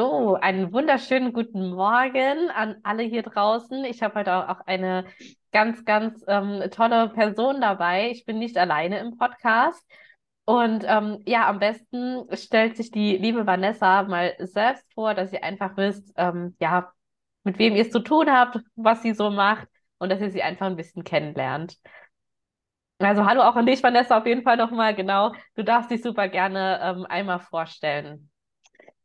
So, einen wunderschönen guten Morgen an alle hier draußen. Ich habe heute auch eine ganz, ganz ähm, tolle Person dabei. Ich bin nicht alleine im Podcast. Und ähm, ja, am besten stellt sich die liebe Vanessa mal selbst vor, dass ihr einfach wisst, ähm, ja, mit wem ihr es zu tun habt, was sie so macht und dass ihr sie einfach ein bisschen kennenlernt. Also hallo auch an dich, Vanessa, auf jeden Fall nochmal. Genau, du darfst dich super gerne ähm, einmal vorstellen.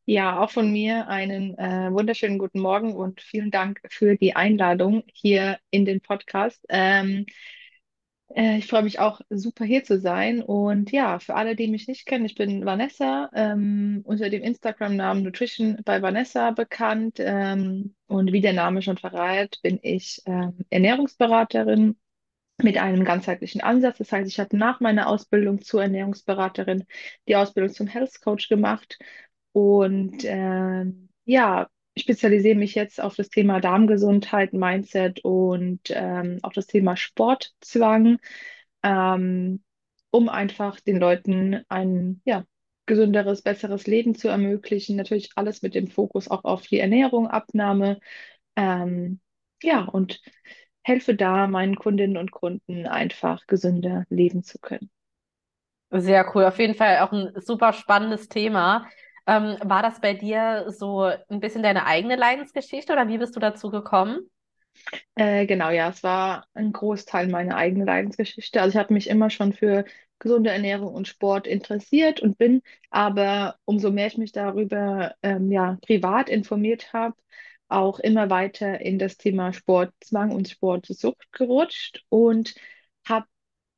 Ja, auch von mir einen äh, wunderschönen guten Morgen und vielen Dank für die Einladung hier in den Podcast. Ähm, äh, ich freue mich auch super hier zu sein. Und ja, für alle, die mich nicht kennen, ich bin Vanessa, ähm, unter dem Instagram-Namen Nutrition bei Vanessa bekannt. Ähm, und wie der Name schon verrät, bin ich ähm, Ernährungsberaterin mit einem ganzheitlichen Ansatz. Das heißt, ich habe nach meiner Ausbildung zur Ernährungsberaterin die Ausbildung zum Health Coach gemacht und ähm, ja, spezialisiere mich jetzt auf das Thema Darmgesundheit, Mindset und ähm, auch das Thema Sportzwang, ähm, um einfach den Leuten ein ja, gesünderes, besseres Leben zu ermöglichen. Natürlich alles mit dem Fokus auch auf die Ernährung, Abnahme. Ähm, ja, und helfe da meinen Kundinnen und Kunden einfach gesünder leben zu können. Sehr cool. Auf jeden Fall auch ein super spannendes Thema. Ähm, war das bei dir so ein bisschen deine eigene Leidensgeschichte oder wie bist du dazu gekommen? Äh, genau, ja, es war ein Großteil meiner eigenen Leidensgeschichte. Also ich habe mich immer schon für gesunde Ernährung und Sport interessiert und bin aber, umso mehr ich mich darüber ähm, ja, privat informiert habe, auch immer weiter in das Thema Sportzwang und Sportsucht gerutscht und habe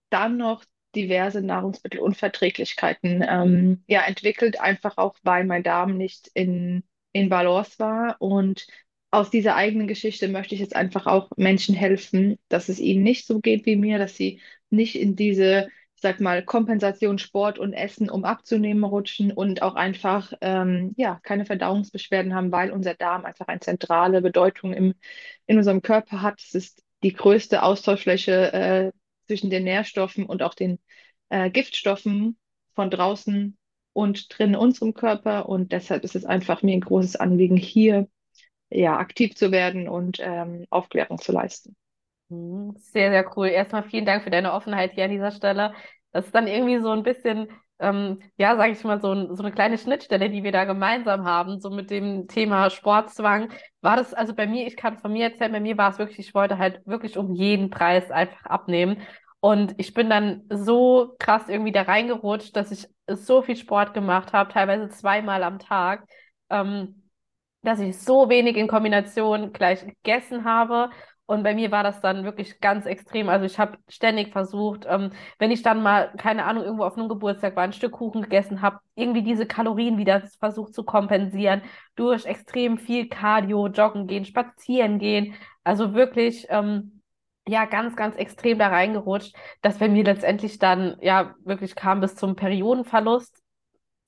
dann noch diverse Nahrungsmittelunverträglichkeiten ähm, ja, entwickelt, einfach auch weil mein Darm nicht in, in Balance war. Und aus dieser eigenen Geschichte möchte ich jetzt einfach auch Menschen helfen, dass es ihnen nicht so geht wie mir, dass sie nicht in diese, ich sag mal, Kompensation Sport und Essen, um abzunehmen, rutschen und auch einfach ähm, ja, keine Verdauungsbeschwerden haben, weil unser Darm einfach eine zentrale Bedeutung im, in unserem Körper hat. Es ist die größte Austauschfläche äh, zwischen den Nährstoffen und auch den äh, Giftstoffen von draußen und drin in unserem Körper. Und deshalb ist es einfach mir ein großes Anliegen, hier ja, aktiv zu werden und ähm, Aufklärung zu leisten. Mhm. Sehr, sehr cool. Erstmal vielen Dank für deine Offenheit hier an dieser Stelle. Das ist dann irgendwie so ein bisschen, ähm, ja, sage ich mal, so, ein, so eine kleine Schnittstelle, die wir da gemeinsam haben, so mit dem Thema Sportzwang. War das, also bei mir, ich kann von mir erzählen, bei mir war es wirklich, ich wollte halt wirklich um jeden Preis einfach abnehmen. Und ich bin dann so krass irgendwie da reingerutscht, dass ich so viel Sport gemacht habe, teilweise zweimal am Tag, ähm, dass ich so wenig in Kombination gleich gegessen habe. Und bei mir war das dann wirklich ganz extrem. Also ich habe ständig versucht, ähm, wenn ich dann mal, keine Ahnung, irgendwo auf einem Geburtstag war, ein Stück Kuchen gegessen habe, irgendwie diese Kalorien wieder versucht zu kompensieren durch extrem viel Cardio, Joggen gehen, Spazieren gehen. Also wirklich, ähm, ja, ganz, ganz extrem da reingerutscht, dass bei mir letztendlich dann, ja, wirklich kam bis zum Periodenverlust.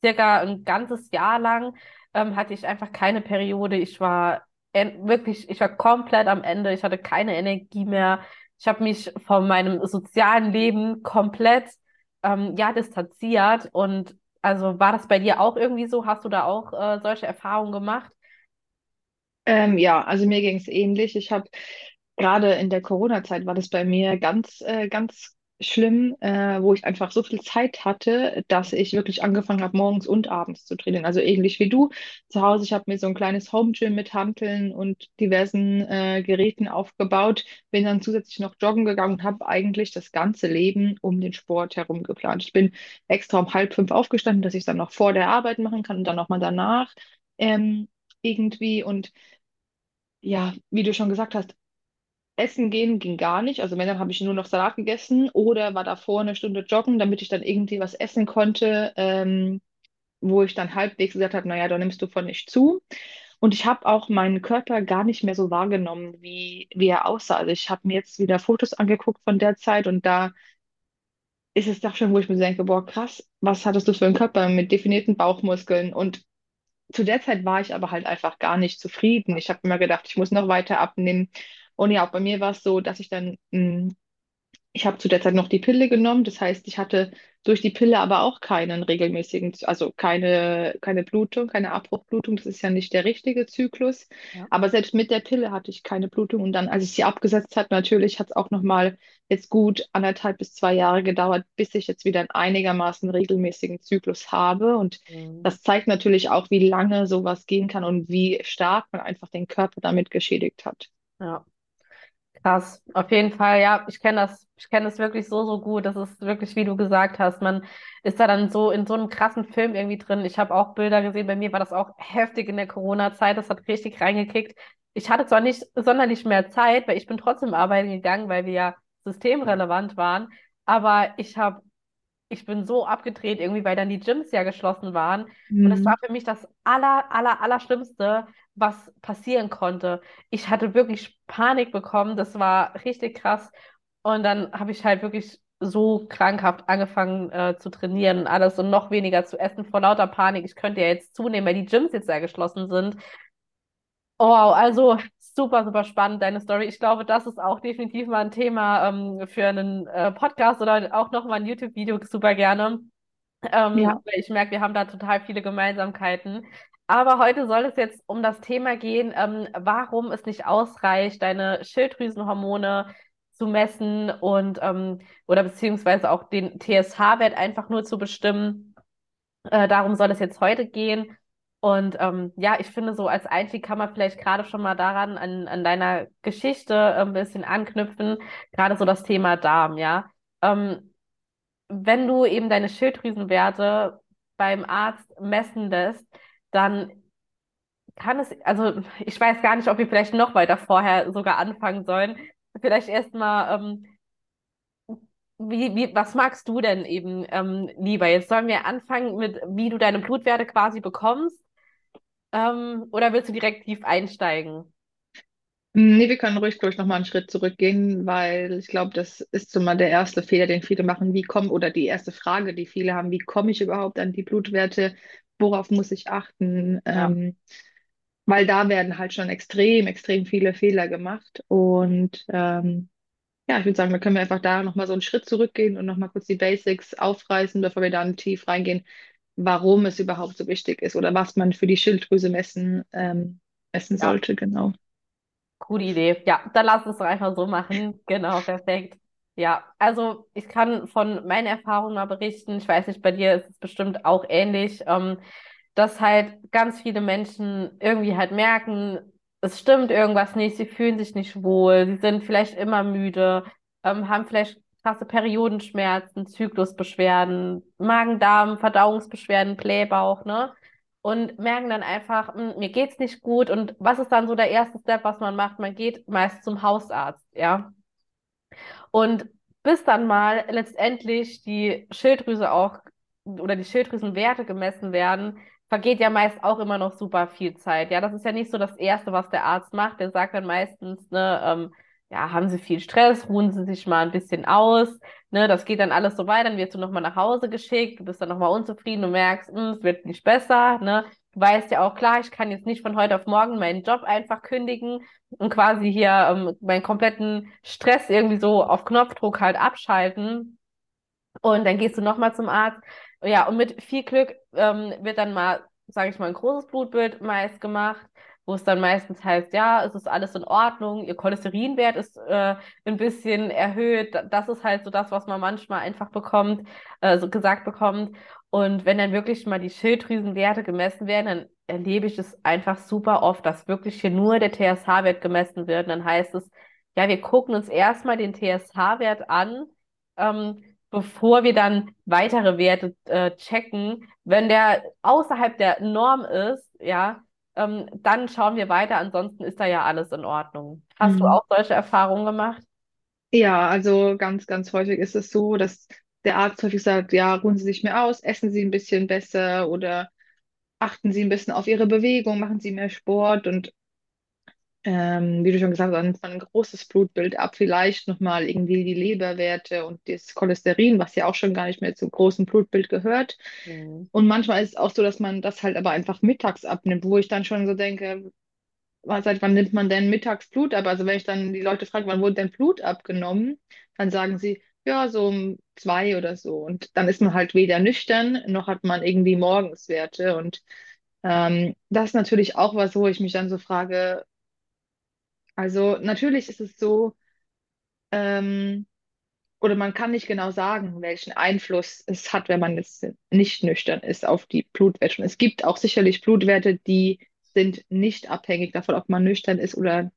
Circa ein ganzes Jahr lang ähm, hatte ich einfach keine Periode. Ich war wirklich, ich war komplett am Ende. Ich hatte keine Energie mehr. Ich habe mich von meinem sozialen Leben komplett ähm, ja distanziert. Und also war das bei dir auch irgendwie so? Hast du da auch äh, solche Erfahrungen gemacht? Ähm, ja, also mir ging es ähnlich. Ich habe gerade in der Corona-Zeit war das bei mir ganz, äh, ganz schlimm, äh, wo ich einfach so viel Zeit hatte, dass ich wirklich angefangen habe, morgens und abends zu trainieren. Also ähnlich wie du zu Hause. Ich habe mir so ein kleines Home-Gym mit Hanteln und diversen äh, Geräten aufgebaut, bin dann zusätzlich noch joggen gegangen und habe eigentlich das ganze Leben um den Sport herum geplant. Ich bin extra um halb fünf aufgestanden, dass ich dann noch vor der Arbeit machen kann und dann nochmal danach ähm, irgendwie. Und ja, wie du schon gesagt hast, Essen gehen ging gar nicht. Also wenn, dann habe ich nur noch Salat gegessen oder war davor eine Stunde joggen, damit ich dann irgendwie was essen konnte, ähm, wo ich dann halbwegs gesagt habe, naja, da nimmst du von nicht zu. Und ich habe auch meinen Körper gar nicht mehr so wahrgenommen, wie, wie er aussah. Also ich habe mir jetzt wieder Fotos angeguckt von der Zeit und da ist es doch schon, wo ich mir denke, boah, krass, was hattest du für einen Körper mit definierten Bauchmuskeln? Und zu der Zeit war ich aber halt einfach gar nicht zufrieden. Ich habe immer gedacht, ich muss noch weiter abnehmen. Und ja, auch bei mir war es so, dass ich dann mh, Ich habe zu der Zeit noch die Pille genommen. Das heißt, ich hatte durch die Pille aber auch keinen regelmäßigen, also keine, keine Blutung, keine Abbruchblutung. Das ist ja nicht der richtige Zyklus. Ja. Aber selbst mit der Pille hatte ich keine Blutung. Und dann, als ich sie abgesetzt habe, natürlich hat es auch nochmal jetzt gut anderthalb bis zwei Jahre gedauert, bis ich jetzt wieder einen einigermaßen regelmäßigen Zyklus habe. Und Mhm. das zeigt natürlich auch, wie lange sowas gehen kann und wie stark man einfach den Körper damit geschädigt hat. Ja. Krass, auf jeden Fall, ja, ich kenne das, ich kenne das wirklich so, so gut. Das ist wirklich, wie du gesagt hast, man ist da dann so in so einem krassen Film irgendwie drin. Ich habe auch Bilder gesehen, bei mir war das auch heftig in der Corona-Zeit, das hat richtig reingekickt. Ich hatte zwar nicht sonderlich mehr Zeit, weil ich bin trotzdem arbeiten gegangen, weil wir ja systemrelevant waren, aber ich habe ich bin so abgedreht irgendwie, weil dann die Gyms ja geschlossen waren. Und es war Mhm. für mich das aller, aller, Allerschlimmste, was passieren konnte. Ich hatte wirklich Panik bekommen. Das war richtig krass. Und dann habe ich halt wirklich so krankhaft angefangen äh, zu trainieren und alles und noch weniger zu essen vor lauter Panik. Ich könnte ja jetzt zunehmen, weil die Gyms jetzt ja geschlossen sind. Oh, wow, also super, super spannend, deine Story. Ich glaube, das ist auch definitiv mal ein Thema ähm, für einen äh, Podcast oder auch nochmal ein YouTube-Video super gerne. Ähm, Ja. ich merke, wir haben da total viele Gemeinsamkeiten. Aber heute soll es jetzt um das Thema gehen, ähm, warum es nicht ausreicht, deine Schilddrüsenhormone zu messen und ähm, oder beziehungsweise auch den TSH-Wert einfach nur zu bestimmen. Äh, darum soll es jetzt heute gehen. Und ähm, ja, ich finde, so als Einstieg kann man vielleicht gerade schon mal daran, an, an deiner Geschichte ein bisschen anknüpfen, gerade so das Thema Darm, ja. Ähm, wenn du eben deine Schilddrüsenwerte beim Arzt messen lässt, dann kann es, also ich weiß gar nicht, ob wir vielleicht noch weiter vorher sogar anfangen sollen. Vielleicht erstmal, ähm, wie, wie, was magst du denn eben ähm, lieber? Jetzt sollen wir anfangen mit, wie du deine Blutwerte quasi bekommst, ähm, oder willst du direkt tief einsteigen? Nee, wir können ruhig, glaube ich, nochmal einen Schritt zurückgehen, weil ich glaube, das ist so mal der erste Fehler, den viele machen. Wie kommen, oder die erste Frage, die viele haben, wie komme ich überhaupt an die Blutwerte? Worauf muss ich achten? Ja, Ähm, weil da werden halt schon extrem, extrem viele Fehler gemacht. Und ähm, ja, ich würde sagen, da können wir einfach da nochmal so einen Schritt zurückgehen und nochmal kurz die Basics aufreißen, bevor wir dann tief reingehen, warum es überhaupt so wichtig ist oder was man für die Schilddrüse messen, ähm, messen ja. sollte, genau. Gute Idee. Ja, dann lass uns doch einfach so machen. Genau, perfekt. Ja, also ich kann von meinen Erfahrungen mal berichten. Ich weiß nicht, bei dir ist es bestimmt auch ähnlich, ähm, dass halt ganz viele Menschen irgendwie halt merken, es stimmt irgendwas nicht, sie fühlen sich nicht wohl, sie sind vielleicht immer müde, ähm, haben vielleicht krasse Periodenschmerzen, Zyklusbeschwerden, Magen-Darm, Verdauungsbeschwerden, Blähbauch, ne? und merken dann einfach, "Hm, mir geht's nicht gut. Und was ist dann so der erste Step, was man macht? Man geht meist zum Hausarzt, ja. Und bis dann mal letztendlich die Schilddrüse auch oder die Schilddrüsenwerte gemessen werden, vergeht ja meist auch immer noch super viel Zeit. Ja, das ist ja nicht so das Erste, was der Arzt macht. Der sagt dann meistens, ne, ähm, ja, haben Sie viel Stress, ruhen Sie sich mal ein bisschen aus. Ne, das geht dann alles so weiter, dann wirst du nochmal nach Hause geschickt, du bist dann nochmal unzufrieden, du merkst, hm, es wird nicht besser, ne? Du weißt ja auch, klar, ich kann jetzt nicht von heute auf morgen meinen Job einfach kündigen und quasi hier ähm, meinen kompletten Stress irgendwie so auf Knopfdruck halt abschalten. Und dann gehst du nochmal zum Arzt. Ja, und mit viel Glück ähm, wird dann mal, sage ich mal, ein großes Blutbild meist gemacht, wo es dann meistens heißt, ja, es ist alles in Ordnung, ihr Cholesterinwert ist äh, ein bisschen erhöht. Das ist halt so das, was man manchmal einfach bekommt, äh, so gesagt bekommt. Und wenn dann wirklich mal die Schilddrüsenwerte gemessen werden, dann erlebe ich es einfach super oft, dass wirklich hier nur der TSH-Wert gemessen wird. Und dann heißt es, ja, wir gucken uns erstmal den TSH-Wert an. Ähm, bevor wir dann weitere Werte äh, checken. Wenn der außerhalb der Norm ist, ja, ähm, dann schauen wir weiter. Ansonsten ist da ja alles in Ordnung. Hast du Mhm. auch solche Erfahrungen gemacht? Ja, also ganz, ganz häufig ist es so, dass der Arzt häufig sagt, ja, ruhen Sie sich mehr aus, essen Sie ein bisschen besser oder achten Sie ein bisschen auf Ihre Bewegung, machen Sie mehr Sport und ähm, wie du schon gesagt hast, dann von ein großes Blutbild ab, vielleicht nochmal irgendwie die Leberwerte und das Cholesterin, was ja auch schon gar nicht mehr zum großen Blutbild gehört. Mhm. Und manchmal ist es auch so, dass man das halt aber einfach mittags abnimmt, wo ich dann schon so denke, seit wann nimmt man denn mittags Blut ab? Also wenn ich dann die Leute frage, wann wurde denn Blut abgenommen, dann sagen sie, ja, so um zwei oder so. Und dann ist man halt weder nüchtern, noch hat man irgendwie Morgenswerte. Und ähm, das ist natürlich auch was, wo ich mich dann so frage, also natürlich ist es so, ähm, oder man kann nicht genau sagen, welchen Einfluss es hat, wenn man jetzt nicht nüchtern ist auf die Blutwerte. Es gibt auch sicherlich Blutwerte, die sind nicht abhängig davon, ob man nüchtern ist oder,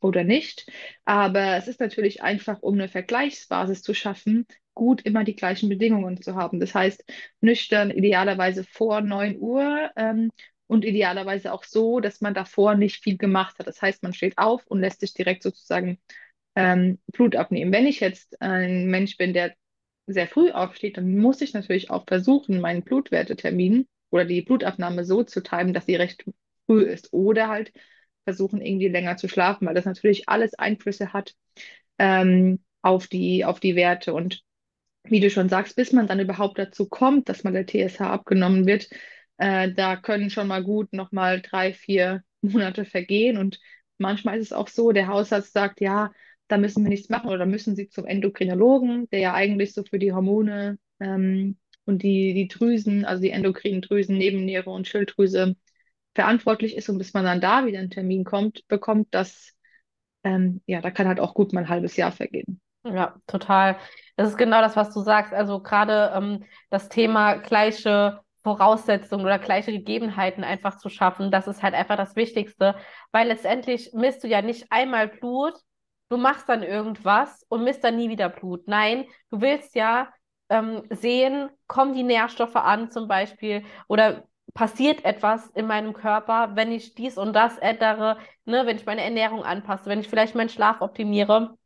oder nicht. Aber es ist natürlich einfach, um eine Vergleichsbasis zu schaffen, gut immer die gleichen Bedingungen zu haben. Das heißt, nüchtern idealerweise vor 9 Uhr ähm, und idealerweise auch so, dass man davor nicht viel gemacht hat. Das heißt, man steht auf und lässt sich direkt sozusagen ähm, Blut abnehmen. Wenn ich jetzt ein Mensch bin, der sehr früh aufsteht, dann muss ich natürlich auch versuchen, meinen Blutwertetermin oder die Blutabnahme so zu timen, dass sie recht früh ist. Oder halt versuchen, irgendwie länger zu schlafen, weil das natürlich alles Einflüsse hat ähm, auf die, auf die Werte. Und wie du schon sagst, bis man dann überhaupt dazu kommt, dass mal der TSH abgenommen wird, äh, da können schon mal gut nochmal drei, vier Monate vergehen. Und manchmal ist es auch so, der Hausarzt sagt, ja, da müssen wir nichts machen oder müssen sie zum Endokrinologen, der ja eigentlich so für die Hormone ähm, und die, die Drüsen, also die endokrinen Drüsen, Nebenniere und Schilddrüse verantwortlich ist und bis man dann da wieder einen Termin kommt, bekommt, das, ähm, ja, da kann halt auch gut mal ein halbes Jahr vergehen. Ja, total. Das ist genau das, was du sagst. Also gerade ähm, das Thema gleiche Voraussetzungen oder gleiche Gegebenheiten einfach zu schaffen, das ist halt einfach das Wichtigste, weil letztendlich misst du ja nicht einmal Blut, du machst dann irgendwas und misst dann nie wieder Blut. Nein, du willst ja ähm, sehen, kommen die Nährstoffe an zum Beispiel oder passiert etwas in meinem Körper, wenn ich dies und das ändere, ne, wenn ich meine Ernährung anpasse, wenn ich vielleicht meinen Schlaf optimiere.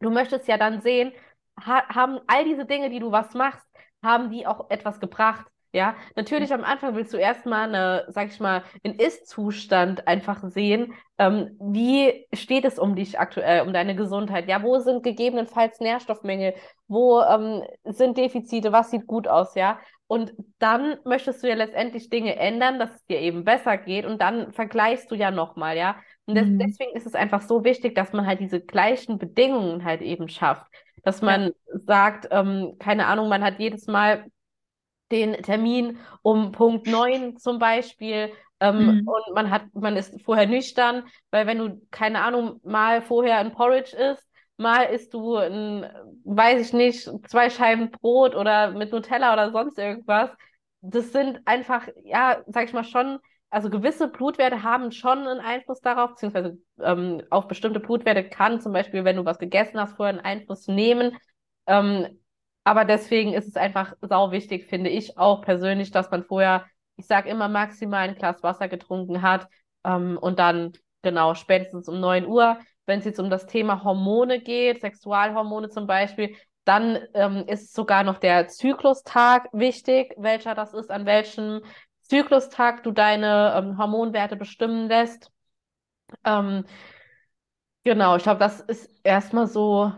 Du möchtest ja dann sehen, ha haben all diese Dinge, die du was machst, haben die auch etwas gebracht? Ja, natürlich am Anfang willst du erstmal eine, sag ich mal, einen Ist-Zustand einfach sehen. Ähm, wie steht es um dich aktuell, um deine Gesundheit? Ja, wo sind gegebenenfalls Nährstoffmängel? Wo ähm, sind Defizite? Was sieht gut aus? Ja, und dann möchtest du ja letztendlich Dinge ändern, dass es dir eben besser geht. Und dann vergleichst du ja nochmal, ja. Und des Mhm. deswegen ist es einfach so wichtig, dass man halt diese gleichen Bedingungen halt eben schafft. Dass Ja. man sagt, ähm, keine Ahnung, man hat jedes Mal den Termin um Punkt 9 zum Beispiel. Ähm, Mhm. und man hat, man ist vorher nüchtern, weil wenn du, keine Ahnung, mal vorher ein Porridge isst, mal isst du ein, weiß ich nicht, zwei Scheiben Brot oder mit Nutella oder sonst irgendwas. Das sind einfach, ja, sag ich mal schon, also gewisse Blutwerte haben schon einen Einfluss darauf, beziehungsweise ähm, auf bestimmte Blutwerte kann zum Beispiel, wenn du was gegessen hast, vorher einen Einfluss nehmen. Ähm, aber deswegen ist es einfach sau wichtig, finde ich auch persönlich, dass man vorher, ich sage immer, maximal ein Glas Wasser getrunken hat ähm, und dann, genau, spätestens um 9 Uhr, wenn es jetzt um das Thema Hormone geht, Sexualhormone zum Beispiel, dann ähm, ist sogar noch der Zyklustag wichtig, welcher das ist, an welchem Zyklustag du deine ähm, Hormonwerte bestimmen lässt. Ähm, genau, ich glaube, das ist erstmal so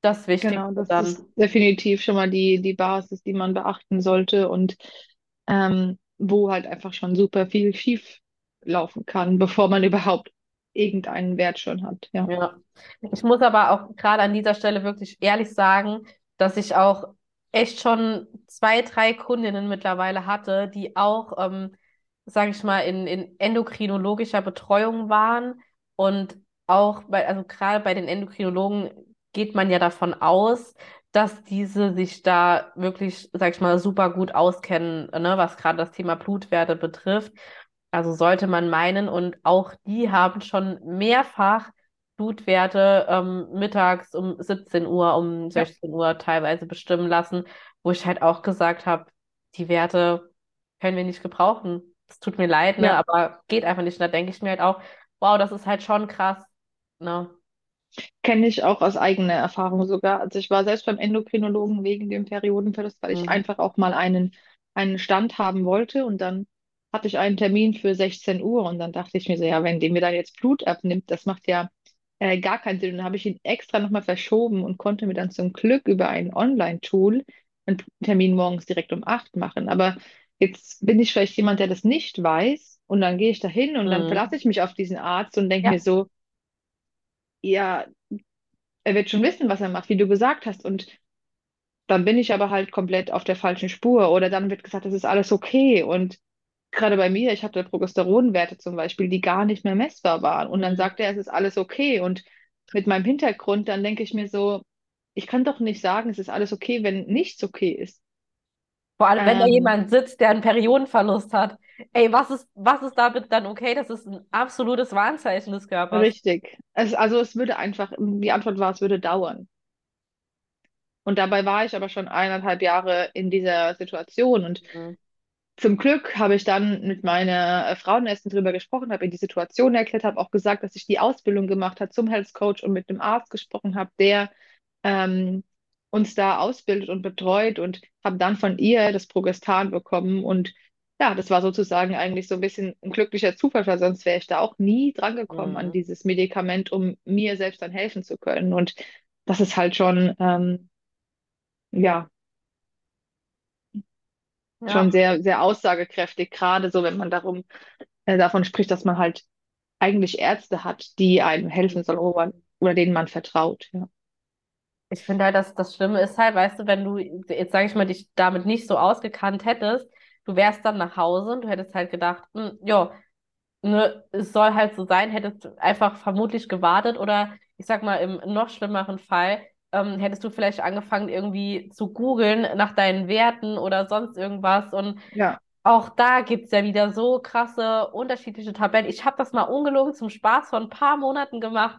das Genau, Wichtigste das dann. ist definitiv schon mal die, die Basis, die man beachten sollte und ähm, wo halt einfach schon super viel schief laufen kann, bevor man überhaupt irgendeinen Wert schon hat. Ja. Ja. Ich muss aber auch gerade an dieser Stelle wirklich ehrlich sagen, dass ich auch echt schon zwei, drei Kundinnen mittlerweile hatte, die auch, ähm, sage ich mal, in, in endokrinologischer Betreuung waren. Und auch bei, also gerade bei den Endokrinologen geht man ja davon aus, dass diese sich da wirklich, sag ich mal, super gut auskennen, ne, was gerade das Thema Blutwerte betrifft. Also sollte man meinen, und auch die haben schon mehrfach Blutwerte ähm, mittags um 17 Uhr, um Ja, 16 Uhr teilweise bestimmen lassen, wo ich halt auch gesagt habe, die Werte können wir nicht gebrauchen. Es tut mir leid, ne, ja, aber geht einfach nicht. Und da denke ich mir halt auch, wow, das ist halt schon krass, ne? Kenne ich auch aus eigener Erfahrung sogar. Also ich war selbst beim Endokrinologen wegen dem Periodenverlust, weil ich Mhm. einfach auch mal einen, einen Stand haben wollte und dann hatte ich einen Termin für 16 Uhr und dann dachte ich mir so, ja, wenn dem mir dann jetzt Blut abnimmt, das macht ja äh, gar keinen Sinn. Und dann habe ich ihn extra nochmal verschoben und konnte mir dann zum Glück über ein Online-Tool einen Termin morgens direkt um 8 machen. Aber jetzt bin ich vielleicht jemand, der das nicht weiß Und dann gehe ich da hin und dann Mhm. verlasse ich mich auf diesen Arzt und denke mir Ja. so, ja, er wird schon wissen, was er macht, wie du gesagt hast. Und dann bin ich aber halt komplett auf der falschen Spur. Oder dann wird gesagt, das ist alles okay. Und gerade bei mir, ich hatte Progesteronwerte zum Beispiel, die gar nicht mehr messbar waren. Und dann Mhm. sagt er, es ist alles okay. Und mit meinem Hintergrund, dann denke ich mir so, ich kann doch nicht sagen, es ist alles okay, wenn nichts okay ist. Vor allem, wenn da Ähm, jemand sitzt, der einen Periodenverlust hat. Ey, was ist, was ist damit dann okay? Das ist ein absolutes Warnzeichen des Körpers. richtig. Es, also es würde einfach, die Antwort war, es würde dauern. Und dabei war ich aber schon eineinhalb Jahre in dieser Situation. Und Mhm. zum Glück habe ich dann mit meiner äh, Frauenärztin drüber gesprochen, habe ihr die Situation erklärt, habe auch gesagt, dass ich die Ausbildung gemacht habe zum Health Coach und mit einem Arzt gesprochen habe, der ähm, uns da ausbildet und betreut und habe dann von ihr das Progestan bekommen. Und ja, das war sozusagen eigentlich so ein bisschen ein glücklicher Zufall, weil sonst wäre ich da auch nie dran gekommen an Mhm. dieses Medikament, um mir selbst dann helfen zu können. Und das ist halt schon, ähm, ja, schon Ja. sehr, sehr aussagekräftig, gerade so, wenn man darum, äh, davon spricht, dass man halt eigentlich Ärzte hat, die einem helfen sollen oder, oder denen man vertraut. Ja. Ich finde halt, dass das Schlimme ist halt, weißt du, wenn du, jetzt sage ich mal, dich damit nicht so ausgekannt hättest, du wärst dann nach Hause und du hättest halt gedacht, hm, ja, ne, es soll halt so sein, hättest einfach vermutlich gewartet oder ich sag mal, im noch schlimmeren Fall, ähm, hättest du vielleicht angefangen, irgendwie zu googeln nach deinen Werten oder sonst irgendwas und Ja, auch da gibt's ja wieder so krasse unterschiedliche Tabellen. Ich habe das mal ungelogen zum Spaß vor ein paar Monaten gemacht.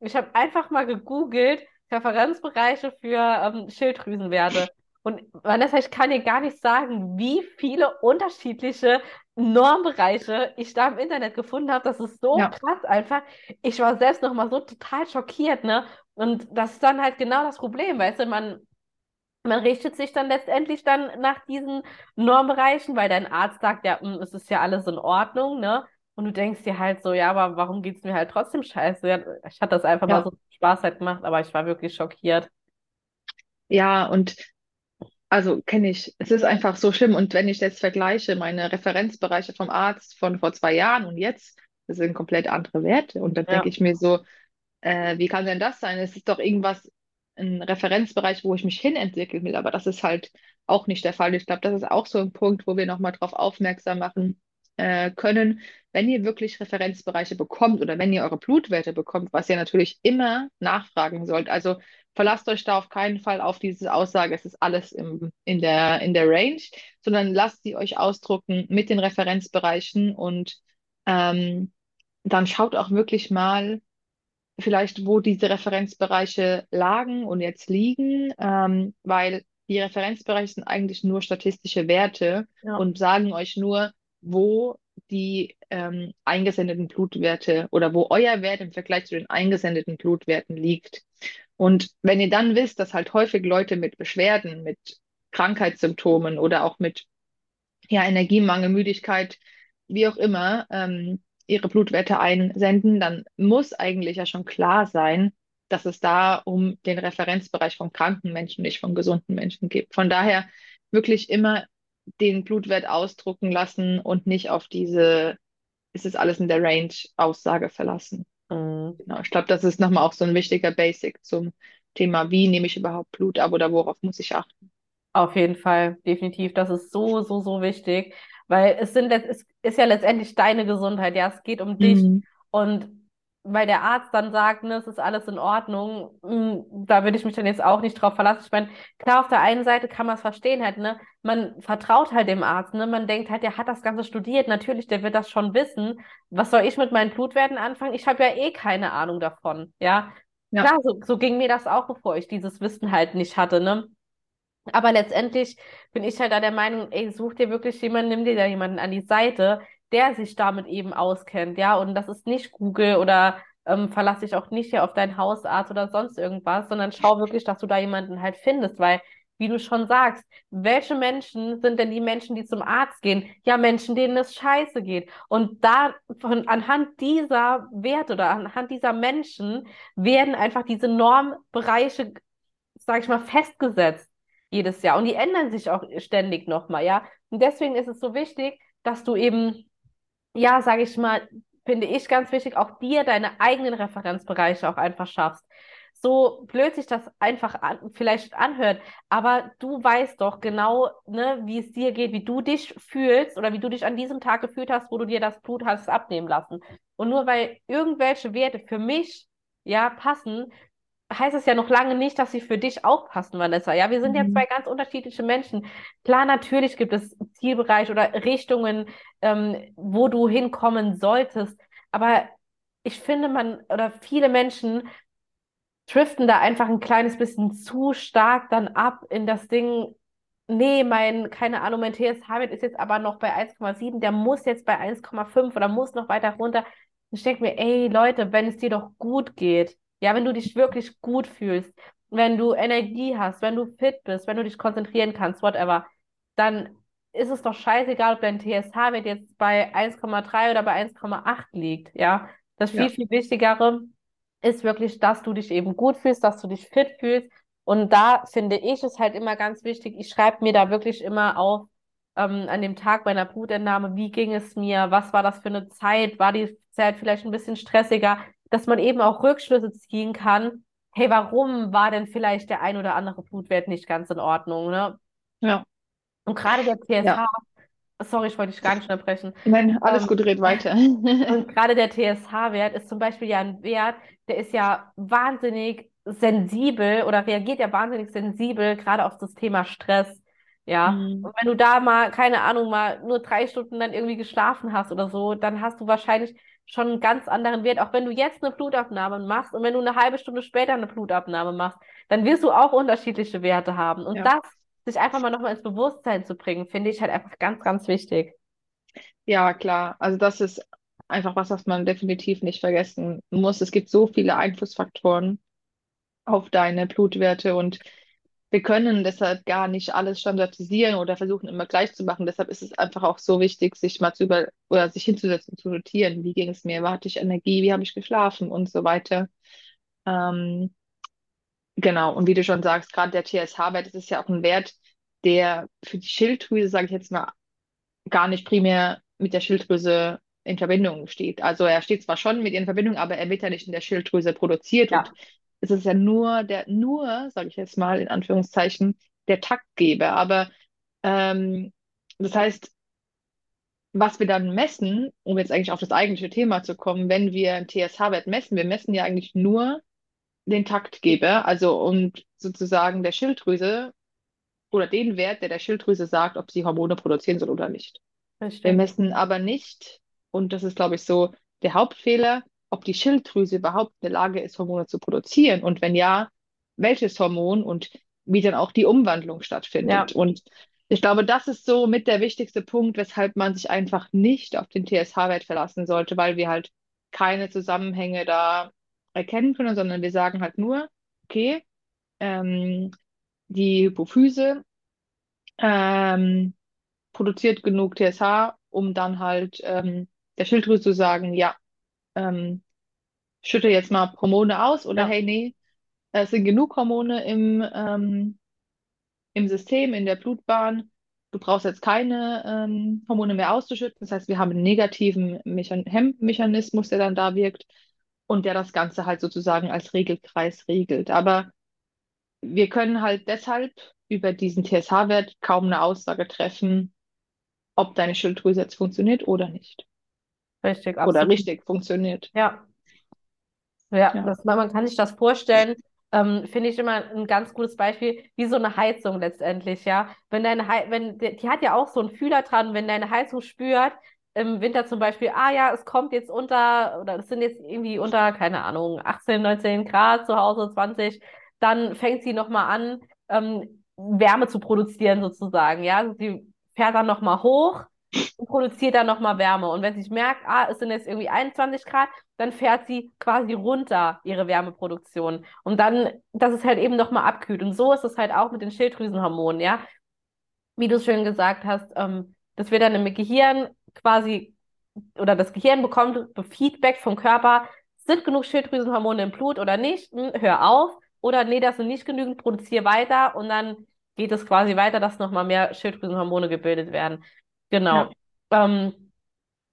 Ich habe einfach mal gegoogelt, Referenzbereiche für ähm, Schilddrüsenwerte. Und Vanessa, ich kann dir gar nicht sagen, wie viele unterschiedliche Normbereiche ich da im Internet gefunden habe. Das ist so ja, krass einfach. Ich war selbst noch mal so total schockiert, ne? Und das ist dann halt genau das Problem, weißt du, man man richtet sich dann letztendlich dann nach diesen Normbereichen, weil dein Arzt sagt, ja, mm, es ist ja alles in Ordnung, ne? Und du denkst dir halt so, ja, aber warum geht's mir halt trotzdem scheiße? Ich hatte das einfach mal ja, so Spaß halt gemacht, aber ich war wirklich schockiert. ja, und also kenne ich. Es ist einfach so schlimm. Und wenn ich jetzt vergleiche, meine Referenzbereiche vom Arzt von vor zwei Jahren und jetzt, das sind komplett andere Werte. Und dann denke Ja, ich mir so, äh, wie kann denn das sein? Es ist doch irgendwas, ein Referenzbereich, wo ich mich hinentwickeln will, aber das ist halt auch nicht der Fall. Ich glaube, das ist auch so ein Punkt, wo wir nochmal drauf aufmerksam machen äh, können, wenn ihr wirklich Referenzbereiche bekommt oder wenn ihr eure Blutwerte bekommt, was ihr natürlich immer nachfragen sollt. Also verlasst euch da auf keinen Fall auf diese Aussage, es ist alles im, in der, in der Range, sondern lasst sie euch ausdrucken mit den Referenzbereichen und ähm, dann schaut auch wirklich mal, vielleicht, wo diese Referenzbereiche lagen und jetzt liegen, ähm, weil die Referenzbereiche sind eigentlich nur statistische Werte ja. und sagen euch nur, wo die ähm, eingesendeten Blutwerte oder wo euer Wert im Vergleich zu den eingesendeten Blutwerten liegt. Und wenn ihr dann wisst, dass halt häufig Leute mit Beschwerden, mit Krankheitssymptomen oder auch mit ja, Energiemangel, Müdigkeit, wie auch immer, ähm, ihre Blutwerte einsenden, dann muss eigentlich ja schon klar sein, dass es da um den Referenzbereich von kranken Menschen, nicht von gesunden Menschen geht. Von daher wirklich immer den Blutwert ausdrucken lassen und nicht auf diese, ist es alles in der Range Aussage verlassen. Mhm. Genau, ich glaube, das ist nochmal auch so ein wichtiger Basic zum Thema, wie nehme ich überhaupt Blut ab oder worauf muss ich achten. Auf jeden Fall, definitiv. Das ist so, so, so wichtig, weil es sind, es ist ja letztendlich deine Gesundheit, ja, es geht um dich. Mhm. Und weil der Arzt dann sagt, ne, es ist alles in Ordnung, mh, da würde ich mich dann jetzt auch nicht drauf verlassen. Ich meine, klar, auf der einen Seite kann man es verstehen halt, ne, man vertraut halt dem Arzt, ne, man denkt halt, der hat das Ganze studiert, natürlich, der wird das schon wissen. Was soll ich mit meinen Blutwerten anfangen? Ich habe ja eh keine Ahnung davon, ja. Ja, Klar, so, so ging mir das auch, bevor ich dieses Wissen halt nicht hatte, ne. Aber letztendlich bin ich halt da der Meinung, ey, such dir wirklich jemanden, nimm dir da jemanden an die Seite, der sich damit eben auskennt, ja. Und das ist nicht Google oder ähm, verlass dich auch nicht hier auf deinen Hausarzt oder sonst irgendwas, sondern schau wirklich, dass du da jemanden halt findest, weil, wie du schon sagst, welche Menschen sind denn die Menschen, die zum Arzt gehen? Ja, Menschen, denen es scheiße geht. Und da von anhand dieser Werte oder anhand dieser Menschen werden einfach diese Normbereiche, sag ich mal, festgesetzt jedes Jahr. Und die ändern sich auch ständig nochmal, ja. Und deswegen ist es so wichtig, dass du eben ja, sage ich mal, finde ich ganz wichtig, auch dir deine eigenen Referenzbereiche auch einfach schaffst. So blöd sich das einfach an, vielleicht anhört, aber du weißt doch genau, ne, wie es dir geht, wie du dich fühlst oder wie du dich an diesem Tag gefühlt hast, wo du dir das Blut hast abnehmen lassen. Und nur weil irgendwelche Werte für mich ja passen, heißt es ja noch lange nicht, dass sie für dich auch passen, Vanessa. Ja, wir sind ja zwei Mhm. ganz unterschiedliche Menschen. Klar, natürlich gibt es Zielbereiche oder Richtungen, ähm, wo du hinkommen solltest. Aber ich finde, man oder viele Menschen driften da einfach ein kleines bisschen zu stark dann ab in das Ding. Nee, mein, keine Ahnung, mein TSH-Wert ist jetzt aber noch bei 1,7, der muss jetzt bei 1,5 oder muss noch weiter runter. Ich denke mir, ey Leute, wenn es dir doch gut geht, ja, wenn du dich wirklich gut fühlst, wenn du Energie hast, wenn du fit bist, wenn du dich konzentrieren kannst, whatever, dann ist es doch scheißegal, ob dein TSH-Wert jetzt bei 1,3 oder bei 1,8 liegt, ja. Das viel, Ja, viel Wichtigere ist wirklich, dass du dich eben gut fühlst, dass du dich fit fühlst. Und da finde ich es halt immer ganz wichtig, ich schreibe mir da wirklich immer auf, ähm, an dem Tag meiner Blutentnahme, wie ging es mir, was war das für eine Zeit, war die Zeit vielleicht ein bisschen stressiger, dass man eben auch Rückschlüsse ziehen kann, hey, warum war denn vielleicht der ein oder andere Blutwert nicht ganz in Ordnung, ne? ja, Und gerade der ja. TSH, sorry, ich wollte dich gar nicht unterbrechen, Nein, alles ähm, gut, red weiter. und gerade der TSH-Wert ist zum Beispiel ja ein Wert, der ist ja wahnsinnig sensibel oder reagiert ja wahnsinnig sensibel gerade auf das Thema Stress. Ja, Mhm. und wenn du da mal, keine Ahnung, mal nur drei Stunden dann irgendwie geschlafen hast oder so, dann hast du wahrscheinlich schon einen ganz anderen Wert. Auch wenn du jetzt eine Blutabnahme machst und wenn du eine halbe Stunde später eine Blutabnahme machst, dann wirst du auch unterschiedliche Werte haben. Und Ja. das, sich einfach mal nochmal ins Bewusstsein zu bringen, finde ich halt einfach ganz, ganz wichtig. Ja, klar. Also das ist einfach was, was man definitiv nicht vergessen muss. Es gibt so viele Einflussfaktoren auf deine Blutwerte und wir können deshalb gar nicht alles standardisieren oder versuchen immer gleich zu machen. Deshalb ist es einfach auch so wichtig, sich mal zu über oder sich hinzusetzen, zu notieren, wie ging es mir, wo hatte ich Energie, wie habe ich geschlafen und so weiter. Ähm, genau. Und wie du schon sagst, gerade der TSH-Wert, das ist ja auch ein Wert, der für die Schilddrüse, sage ich jetzt mal, gar nicht primär mit der Schilddrüse in Verbindung steht. Also er steht zwar schon mit ihr in Verbindung, aber er wird ja nicht in der Schilddrüse produziert und Ja, es ist ja nur der, nur, sage ich jetzt mal in Anführungszeichen, der Taktgeber. Aber ähm, das heißt, was wir dann messen, um jetzt eigentlich auf das eigentliche Thema zu kommen, wenn wir einen TSH-Wert messen, wir messen ja eigentlich nur den Taktgeber, also und sozusagen der Schilddrüse oder den Wert, der der Schilddrüse sagt, ob sie Hormone produzieren soll oder nicht. Wir messen aber nicht, und das ist, glaube ich, so der Hauptfehler, ob die Schilddrüse überhaupt in der Lage ist, Hormone zu produzieren und wenn ja, welches Hormon und wie dann auch die Umwandlung Ja, stattfindet. Und ich glaube, das ist so mit der wichtigste Punkt, weshalb man sich einfach nicht auf den TSH-Wert verlassen sollte, weil wir halt keine Zusammenhänge da erkennen können, sondern wir sagen halt nur, okay, ähm, die Hypophyse ähm, produziert genug TSH, um dann halt ähm, der Schilddrüse zu sagen, ja, ähm, schütte jetzt mal Hormone aus oder ja, hey, nee, es sind genug Hormone im, ähm, im System, in der Blutbahn. Du brauchst jetzt keine ähm, Hormone mehr auszuschütten. Das heißt, wir haben einen negativen Mechan Hemmmechanismus, der dann da wirkt und der das Ganze halt sozusagen als Regelkreis regelt. Aber wir können halt deshalb über diesen TSH-Wert kaum eine Aussage treffen, ob deine Schilddrüse jetzt funktioniert oder nicht. Richtig, Oder absolut. richtig funktioniert. Ja. Ja, Ja. das, man kann sich das vorstellen, ähm, finde ich immer ein ganz gutes Beispiel, wie so eine Heizung letztendlich, ja. Wenn deine Hei wenn, die, die hat ja auch so einen Fühler dran, wenn deine Heizung spürt, im Winter zum Beispiel, ah ja, es kommt jetzt unter, oder es sind jetzt irgendwie unter, keine Ahnung, 18, 19 Grad zu Hause, 20, dann fängt sie nochmal an, ähm, Wärme zu produzieren sozusagen, ja. Also sie fährt dann nochmal hoch und produziert dann nochmal Wärme. Und wenn sie merkt, ah, es sind jetzt irgendwie 21 Grad, dann fährt sie quasi runter ihre Wärmeproduktion. Und dann, dass es halt eben nochmal abkühlt. Und so ist es halt auch mit den Schilddrüsenhormonen, ja. Wie du es schön gesagt hast, ähm, dass wir dann im Gehirn quasi, oder das Gehirn bekommt Feedback vom Körper, sind genug Schilddrüsenhormone im Blut oder nicht? Hm, hör auf. Oder nee, das sind nicht genügend, produziere weiter. Und dann geht es quasi weiter, dass nochmal mehr Schilddrüsenhormone gebildet werden. Genau. Ja. Ähm,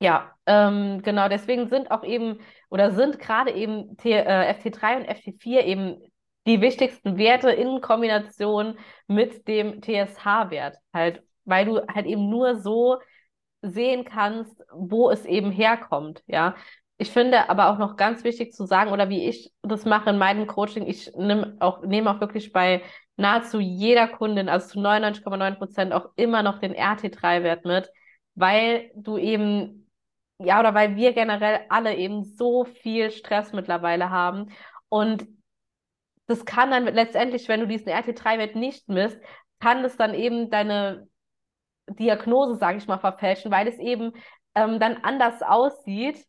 ja, Ähm, genau, deswegen sind auch eben oder sind gerade eben T, äh, FT3 und FT4 eben die wichtigsten Werte in Kombination mit dem TSH-Wert. Halt, weil du halt eben nur so sehen kannst, wo es eben herkommt, ja. Ich finde aber auch noch ganz wichtig zu sagen, oder wie ich das mache in meinem Coaching, ich nehme auch, nehme auch wirklich bei nahezu jeder Kundin, also zu 99,9 Prozent, auch immer noch den RT3-Wert mit, weil du eben, ja, oder weil wir generell alle eben so viel Stress mittlerweile haben. Und das kann dann letztendlich, wenn du diesen RT3-Wert nicht misst, kann das dann eben deine Diagnose, sage ich mal, verfälschen, weil es eben ähm, dann anders aussieht,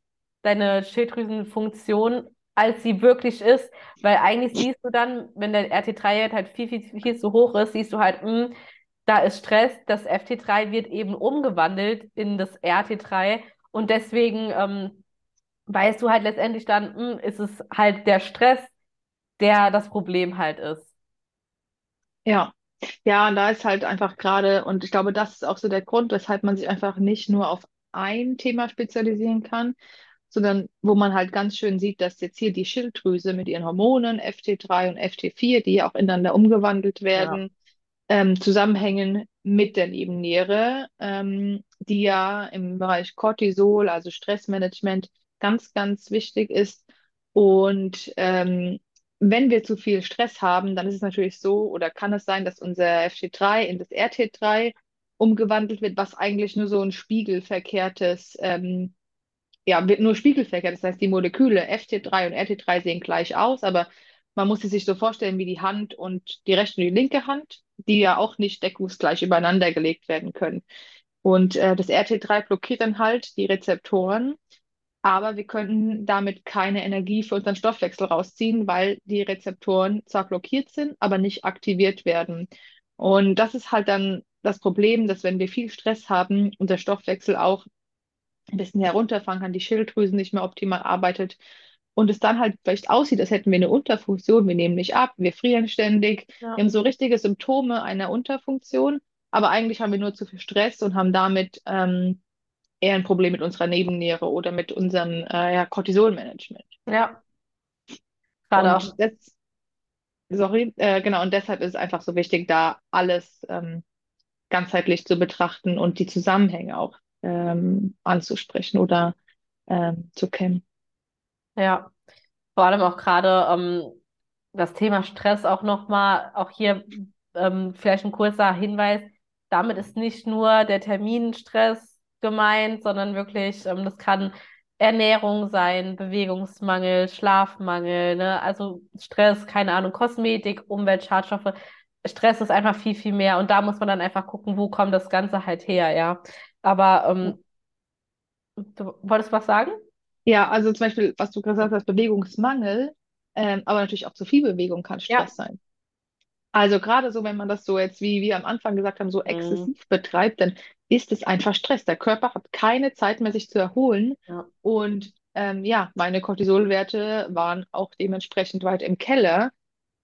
deine Schilddrüsenfunktion, als sie wirklich ist. Weil eigentlich siehst du dann, wenn der RT3-Wert halt viel, viel, viel zu hoch ist, siehst du halt, mh, hm, da ist Stress, das FT3 wird eben umgewandelt in das RT3 und deswegen ähm, weißt du halt letztendlich dann, mh, hm, ist es halt der Stress, der das Problem halt ist. Ja, ja, und da ist halt einfach gerade, und ich glaube, das ist auch so der Grund, weshalb man sich einfach nicht nur auf ein Thema spezialisieren kann, sondern wo man halt ganz schön sieht, dass jetzt hier die Schilddrüse mit ihren Hormonen FT3 und FT4, die ja auch ineinander umgewandelt werden, ja. ähm, zusammenhängen mit der Nebenniere, ähm, die ja im Bereich Cortisol, also Stressmanagement, ganz, ganz wichtig ist. Und ähm, wenn wir zu viel Stress haben, dann ist es natürlich so, oder kann es sein, dass unser FT3 in das RT3 umgewandelt wird, was eigentlich nur so ein spiegelverkehrtes, ähm, ja, wird nur spiegelverkehrt. Das heißt, die Moleküle FT3 und RT3 sehen gleich aus, aber man muss sie sich so vorstellen wie die Hand und die rechte und die linke Hand, die ja auch nicht deckungsgleich übereinander gelegt werden können. Und äh, das RT3 blockiert dann halt die Rezeptoren aber wir könnten damit keine Energie für unseren Stoffwechsel rausziehen, weil die Rezeptoren zwar blockiert sind, aber nicht aktiviert werden. Und das ist halt dann das Problem, dass wenn wir viel Stress haben, unser Stoffwechsel auch ein bisschen herunterfahren kann, die Schilddrüse nicht mehr optimal arbeitet und es dann halt vielleicht aussieht, als hätten wir eine Unterfunktion, wir nehmen nicht ab, wir frieren ständig, ja. wir haben so richtige Symptome einer Unterfunktion, aber eigentlich haben wir nur zu viel Stress und haben damit ähm, eher ein Problem mit unserer Nebenniere oder mit unserem äh, ja, Cortisolmanagement. Ja. Gerade auch. Das, sorry, äh, genau, und deshalb ist es einfach so wichtig, da alles ähm, ganzheitlich zu betrachten und die Zusammenhänge auch ähm, anzusprechen oder ähm, zu kennen. Ja, vor allem auch gerade ähm, das Thema Stress auch nochmal, auch hier ähm, vielleicht ein kurzer Hinweis, damit ist nicht nur der Terminstress gemeint, sondern wirklich, ähm, das kann Ernährung sein, Bewegungsmangel, Schlafmangel, ne? Also Stress, keine Ahnung, Kosmetik, Umwelt, Schadstoffe. Stress ist einfach viel, viel mehr und da muss man dann einfach gucken, wo kommt das Ganze halt her, ja. Aber ähm, du wolltest was sagen? Ja, also zum Beispiel, was du gesagt hast, Bewegungsmangel, ähm, aber natürlich auch zu viel Bewegung kann Stress ja. sein. Also gerade so, wenn man das so jetzt, wie wir am Anfang gesagt haben, so mhm. exzessiv betreibt, dann ist es einfach Stress. Der Körper hat keine Zeit mehr, sich zu erholen. Ja. Und ähm, ja, meine Cortisolwerte waren auch dementsprechend weit im Keller,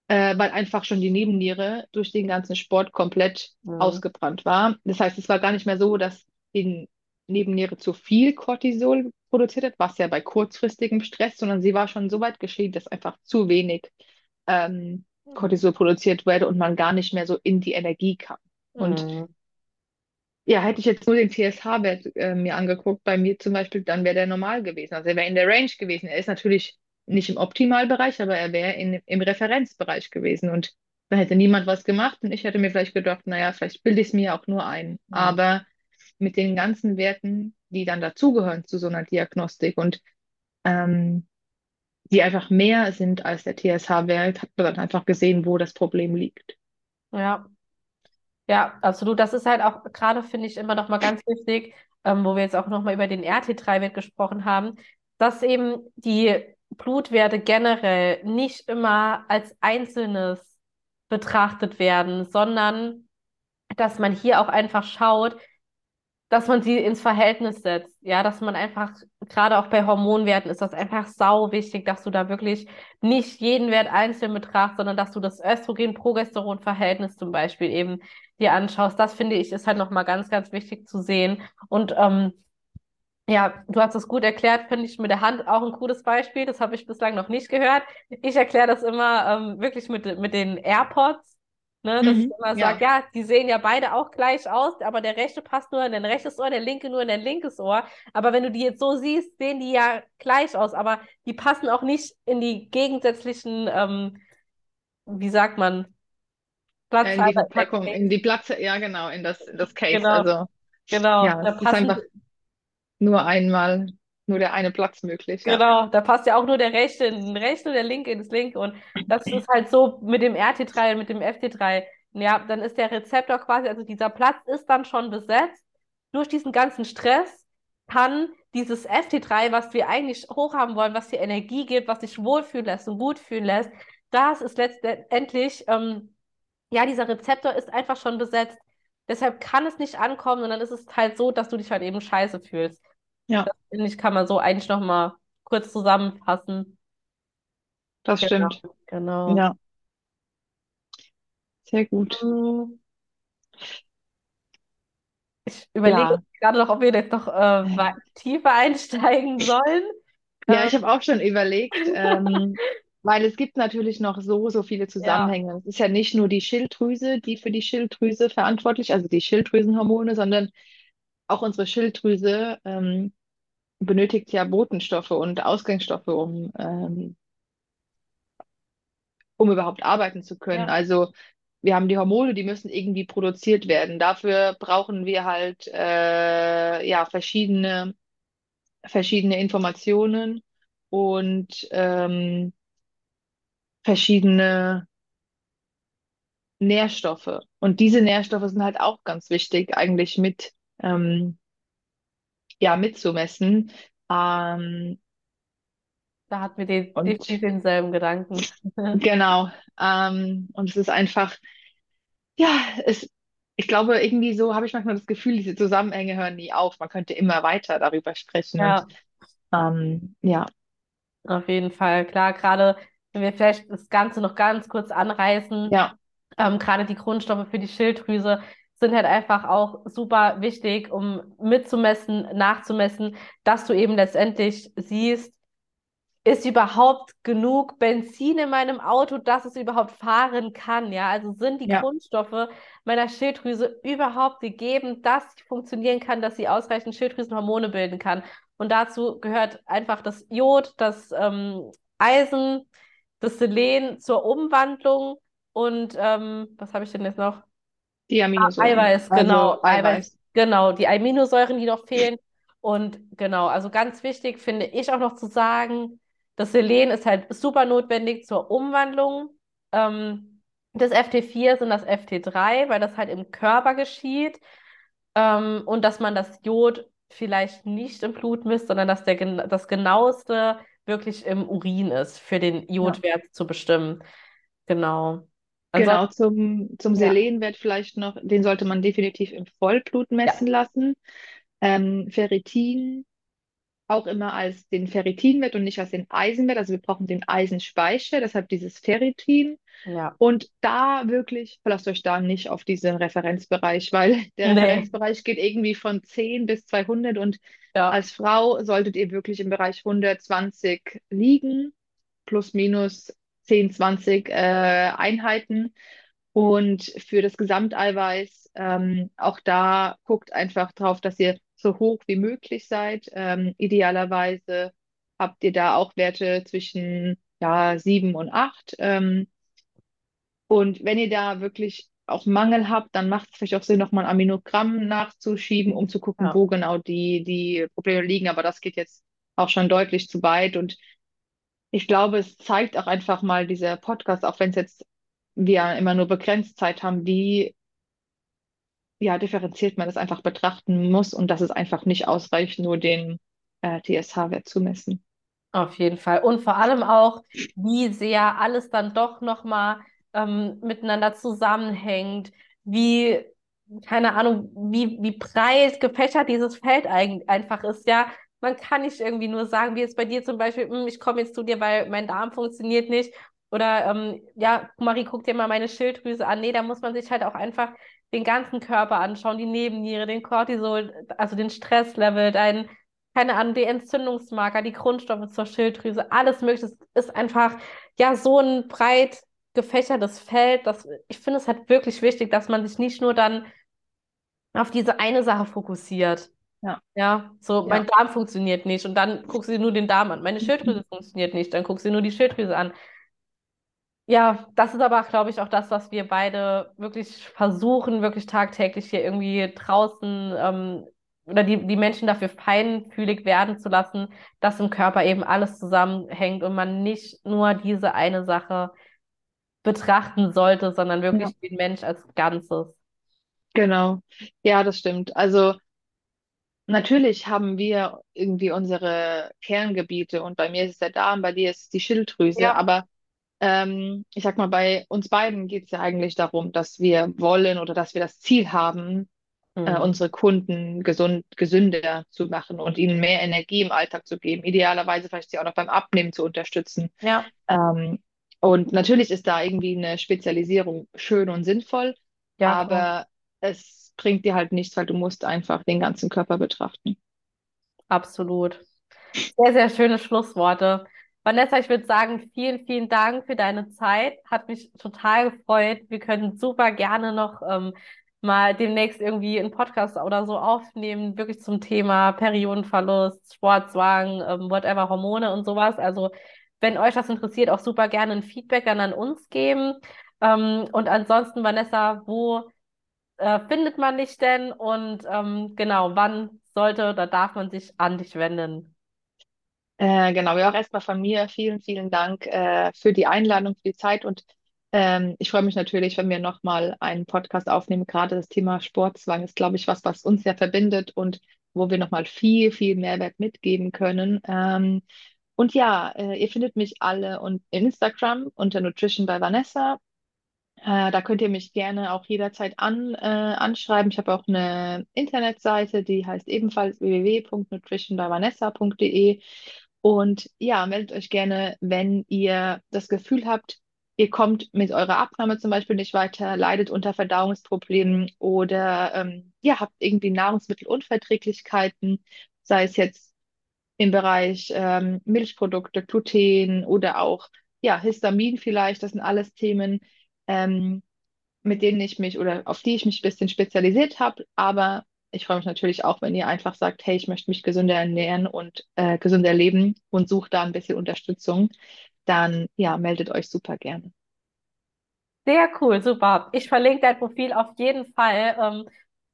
äh, weil einfach schon die Nebenniere durch den ganzen Sport komplett mhm. ausgebrannt war. Das heißt, es war gar nicht mehr so, dass die Nebenniere zu viel Cortisol produziert hat, was ja bei kurzfristigem Stress, sondern sie war schon so weit geschehen, dass einfach zu wenig ähm, mhm. Cortisol produziert wurde und man gar nicht mehr so in die Energie kam. Und mhm. Ja, hätte ich jetzt nur den TSH-Wert äh, mir angeguckt, bei mir zum Beispiel, dann wäre der normal gewesen. Also er wäre in der Range gewesen. Er ist natürlich nicht im Optimalbereich, aber er wäre im Referenzbereich gewesen. Und da hätte niemand was gemacht und ich hätte mir vielleicht gedacht, naja, vielleicht bilde ich es mir auch nur ein. Mhm. Aber mit den ganzen Werten, die dann dazugehören zu so einer Diagnostik und ähm, die einfach mehr sind als der TSH-Wert, hat man dann einfach gesehen, wo das Problem liegt. Ja, ja, absolut. Das ist halt auch gerade, finde ich, immer noch mal ganz wichtig, ähm, wo wir jetzt auch noch mal über den RT3-Wert gesprochen haben, dass eben die Blutwerte generell nicht immer als Einzelnes betrachtet werden, sondern dass man hier auch einfach schaut, dass man sie ins Verhältnis setzt. Ja, dass man einfach, gerade auch bei Hormonwerten ist das einfach sau wichtig, dass du da wirklich nicht jeden Wert einzeln betrachtest, sondern dass du das Östrogen-Progesteron-Verhältnis zum Beispiel eben dir anschaust. Das finde ich ist halt nochmal ganz, ganz wichtig zu sehen. Und ähm, Ja, du hast es gut erklärt, finde ich mit der Hand auch ein cooles Beispiel. Das habe ich bislang noch nicht gehört. Ich erkläre das immer ähm, wirklich mit, mit den AirPods, ne, dass ich Mhm. immer sage, Ja, ja, die sehen ja beide auch gleich aus, aber der rechte passt nur in dein rechtes Ohr, der linke nur in dein linkes Ohr. Aber wenn du die jetzt so siehst, sehen die ja gleich aus, aber die passen auch nicht in die gegensätzlichen, ähm, wie sagt man, äh, in die Platzhalter in die Platze, ja genau, in das, in das Case. Genau, Also genau. ja, Da passen einfach nur einmal, nur der eine Platz möglich, ja. Genau, da passt ja auch nur der rechte in den rechten und der linke ins linke. Und das ist halt so mit dem RT3 und mit dem FT3. Ja, dann ist der Rezeptor quasi, also dieser Platz ist dann schon besetzt. Durch diesen ganzen Stress kann dieses FT3, was wir eigentlich hochhaben wollen, was dir Energie gibt, was dich wohlfühlen lässt und gut fühlen lässt, das ist letztendlich, ähm, ja, dieser Rezeptor ist einfach schon besetzt. Deshalb kann es nicht ankommen und dann ist es halt so, dass du dich halt eben scheiße fühlst. Ja, Finde ich, kann man so eigentlich nochmal kurz zusammenfassen. das Genau, stimmt. genau. Ja, sehr gut. Hm, Ich überlege Ja, gerade noch, ob wir jetzt noch äh, wei- tiefer einsteigen sollen. ja, Ähm, ich habe auch schon überlegt, ähm, weil es gibt natürlich noch so, so viele ja, Zusammenhänge. Es ist ja nicht nur die Schilddrüse, die für die Schilddrüse verantwortlich, also die Schilddrüsenhormone, sondern auch unsere Schilddrüse ähm, benötigt ja Botenstoffe und Ausgangsstoffe, um, ähm, um überhaupt arbeiten zu können. ja, Also wir haben die Hormone, die müssen irgendwie produziert werden. Dafür brauchen wir halt äh, ja verschiedene, verschiedene Informationen und ähm, verschiedene Nährstoffe. Und diese Nährstoffe sind halt auch ganz wichtig, eigentlich mit, ähm, ja, mitzumessen. Ähm, da hatten wir de und definitiv denselben Gedanken. genau, ähm, und es ist einfach, ja, es, ich glaube, irgendwie so habe ich manchmal das Gefühl, diese Zusammenhänge hören nie auf. Man könnte immer weiter darüber sprechen. Und Ja, ähm, ja, auf jeden Fall. Klar, gerade wenn wir vielleicht das Ganze noch ganz kurz anreißen, ja, ähm, gerade die Grundstoffe für die Schilddrüse sind halt einfach auch super wichtig, um mitzumessen, nachzumessen, dass du eben letztendlich siehst, ist überhaupt genug Benzin in meinem Auto, dass es überhaupt fahren kann? Ja, also sind die ja, Grundstoffe meiner Schilddrüse überhaupt gegeben, dass sie funktionieren kann, dass sie ausreichend Schilddrüsenhormone bilden kann? Und dazu gehört einfach das Jod, das ähm, Eisen, das Selen zur Umwandlung und ähm, was habe ich denn jetzt noch? Die Aminosäuren, Eiweiß, genau, also Eiweiß, Eiweiß. genau, die Aminosäuren, die noch fehlen. Und genau, also ganz wichtig finde ich auch noch zu sagen, das Selen ist halt super notwendig zur Umwandlung ähm, des FT4 in das FT3, weil das halt im Körper geschieht. Ähm, und dass man das Jod vielleicht nicht im Blut misst, sondern dass der, das genaueste wirklich im Urin ist, für den Ja. Jodwert zu bestimmen. Genau. Genau, Ansonsten, zum, zum ja, Selenwert vielleicht noch, den sollte man definitiv im Vollblut ja, messen lassen. Ähm, Ferritin auch immer als den Ferritinwert und nicht als den Eisenwert. Also wir brauchen den Eisenspeicher, deshalb dieses Ferritin. ja. Und da wirklich, verlasst euch da nicht auf diesen Referenzbereich, weil der Nee. Referenzbereich geht irgendwie von 10 bis 200 und Ja, als Frau solltet ihr wirklich im Bereich 120 liegen, plus minus 10, 20 äh, Einheiten. Und für das Gesamteiweiß, ähm, auch da guckt einfach drauf, dass ihr so hoch wie möglich seid. Ähm, idealerweise habt ihr da auch Werte zwischen ja, 7 und 8. Ähm, und wenn ihr da wirklich auch Mangel habt, dann macht es vielleicht auch Sinn, nochmal ein Aminogramm nachzuschieben, um zu gucken, ja, wo genau die, die Probleme liegen. Aber das geht jetzt auch schon deutlich zu weit. Und ich glaube, es zeigt auch einfach mal dieser Podcast, auch wenn es jetzt wir immer nur begrenzt Zeit haben, wie ja, differenziert man das einfach betrachten muss und dass es einfach nicht ausreicht, nur den äh, TSH-Wert zu messen. auf jeden Fall. Und vor allem auch, wie sehr alles dann doch nochmal ähm, miteinander zusammenhängt, wie, keine Ahnung, wie, wie breit gefächert dieses Feld ein, einfach ist. Ja, man kann nicht irgendwie nur sagen, wie jetzt bei dir zum Beispiel, "Hm, ich komme jetzt zu dir, weil mein Darm funktioniert nicht. Oder ähm, ja, Marie, guck dir mal meine Schilddrüse an. Nee, da muss man sich halt auch einfach den ganzen Körper anschauen, die Nebenniere, den Cortisol, also den Stresslevel, dein keine Ahnung, die Entzündungsmarker, die Grundstoffe zur Schilddrüse, alles Mögliche. Es ist einfach ja so ein breit gefächertes Feld, dass ich finde es halt wirklich wichtig, dass man sich nicht nur dann auf diese eine Sache fokussiert. Ja. Ja, so Ja. mein Darm funktioniert nicht und dann guckst du dir nur den Darm an. Meine Schilddrüse funktioniert nicht, dann guckst du dir nur die Schilddrüse an. Ja, das ist aber, glaube ich, auch das, was wir beide wirklich versuchen, wirklich tagtäglich hier irgendwie draußen ähm, oder die, die Menschen dafür feinfühlig werden zu lassen, dass im Körper eben alles zusammenhängt und man nicht nur diese eine Sache betrachten sollte, sondern wirklich Ja. den Mensch als Ganzes. Genau. Ja, das stimmt. Also natürlich haben wir irgendwie unsere Kerngebiete und bei mir ist es der Darm, bei dir ist es die Schilddrüse, Ja. aber ähm, ich sag mal, bei uns beiden geht es ja eigentlich darum, dass wir wollen oder dass wir das Ziel haben, äh, Mhm. unsere Kunden gesund, gesünder zu machen und ihnen mehr Energie im Alltag zu geben. Idealerweise vielleicht sie auch noch beim Abnehmen zu unterstützen. Ja, Ähm, und natürlich ist da irgendwie eine Spezialisierung schön und sinnvoll, ja, klar. aber es bringt dir halt nichts, weil du musst einfach den ganzen Körper betrachten. Absolut. Sehr, sehr schöne Schlussworte. Vanessa, ich würde sagen, vielen, vielen Dank für deine Zeit. Hat mich total gefreut. Wir können super gerne noch ähm, mal demnächst irgendwie einen Podcast oder so aufnehmen, wirklich zum Thema Periodenverlust, Sportzwang, ähm, whatever, Hormone und sowas. Also, wenn euch das interessiert, auch super gerne ein Feedback dann an uns geben. Ähm, und ansonsten, Vanessa, wo äh, findet man dich denn? Und ähm, genau, wann sollte oder darf man sich an dich wenden? Äh, genau, ja, auch erstmal von mir vielen, vielen Dank äh, für die Einladung, für die Zeit und ähm, ich freue mich natürlich, wenn wir nochmal einen Podcast aufnehmen. Gerade das Thema Sportzwang ist, glaube ich, was, was uns ja verbindet und wo wir nochmal viel, viel Mehrwert mitgeben können. Ähm, und ja, äh, ihr findet mich alle und in Instagram unter Nutrition by Vanessa. Äh, da könnt ihr mich gerne auch jederzeit an, äh, anschreiben. Ich habe auch eine Internetseite, die heißt ebenfalls www.nutritionbyvanessa.de. Und ja, meldet euch gerne, wenn ihr das Gefühl habt, ihr kommt mit eurer Abnahme zum Beispiel nicht weiter, leidet unter Verdauungsproblemen oder ähm, ja, habt irgendwie Nahrungsmittelunverträglichkeiten, sei es jetzt im Bereich ähm, Milchprodukte, Gluten oder auch ja, Histamin vielleicht. Das sind alles Themen, ähm, mit denen ich mich oder auf die ich mich ein bisschen spezialisiert habe. Aber ich freue mich natürlich auch, wenn ihr einfach sagt, hey, ich möchte mich gesünder ernähren und äh, gesünder leben und sucht da ein bisschen Unterstützung. Dann ja, meldet euch super gerne. Sehr cool, super. Ich verlinke dein Profil auf jeden Fall ähm,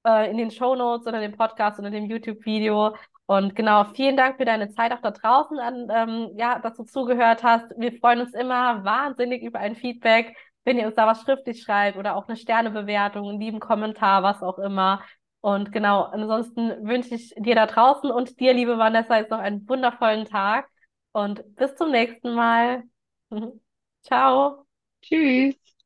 äh, in den Shownotes oder dem Podcast oder dem YouTube-Video. Und genau, vielen Dank für deine Zeit auch da draußen, an, ähm, ja, dass du zugehört hast. Wir freuen uns immer wahnsinnig über ein Feedback, wenn ihr uns da was schriftlich schreibt oder auch eine Sternebewertung, einen lieben Kommentar, was auch immer. Und genau, ansonsten wünsche ich dir da draußen und dir, liebe Vanessa, jetzt noch einen wundervollen Tag und bis zum nächsten Mal. Ciao. Tschüss.